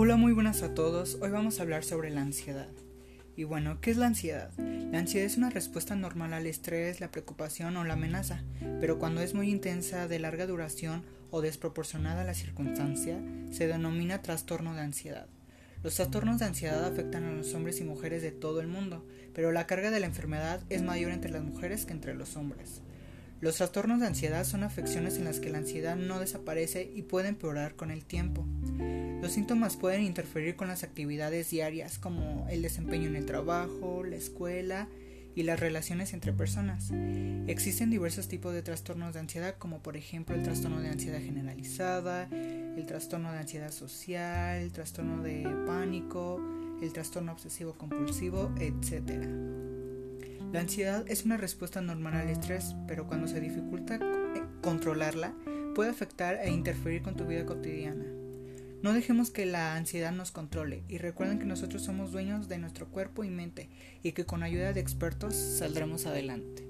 Hola, muy buenas a todos. Hoy vamos a hablar sobre la ansiedad. Y bueno, ¿qué es la ansiedad? La ansiedad es una respuesta normal al estrés, la preocupación o la amenaza, pero cuando es muy intensa, de larga duración o desproporcionada a la circunstancia, se denomina trastorno de ansiedad. Los trastornos de ansiedad afectan a los hombres y mujeres de todo el mundo, pero la carga de la enfermedad es mayor entre las mujeres que entre los hombres. Los trastornos de ansiedad son afecciones en las que la ansiedad no desaparece y puede empeorar con el tiempo. Los síntomas pueden interferir con las actividades diarias como el desempeño en el trabajo, la escuela y las relaciones entre personas. Existen diversos tipos de trastornos de ansiedad como por ejemplo el trastorno de ansiedad generalizada, el trastorno de ansiedad social, el trastorno de pánico, el trastorno obsesivo compulsivo, etc. La ansiedad es una respuesta normal al estrés, pero cuando se dificulta eh, controlarla, puede afectar e interferir con tu vida cotidiana. No dejemos que la ansiedad nos controle y recuerden que nosotros somos dueños de nuestro cuerpo y mente y que con ayuda de expertos saldremos adelante.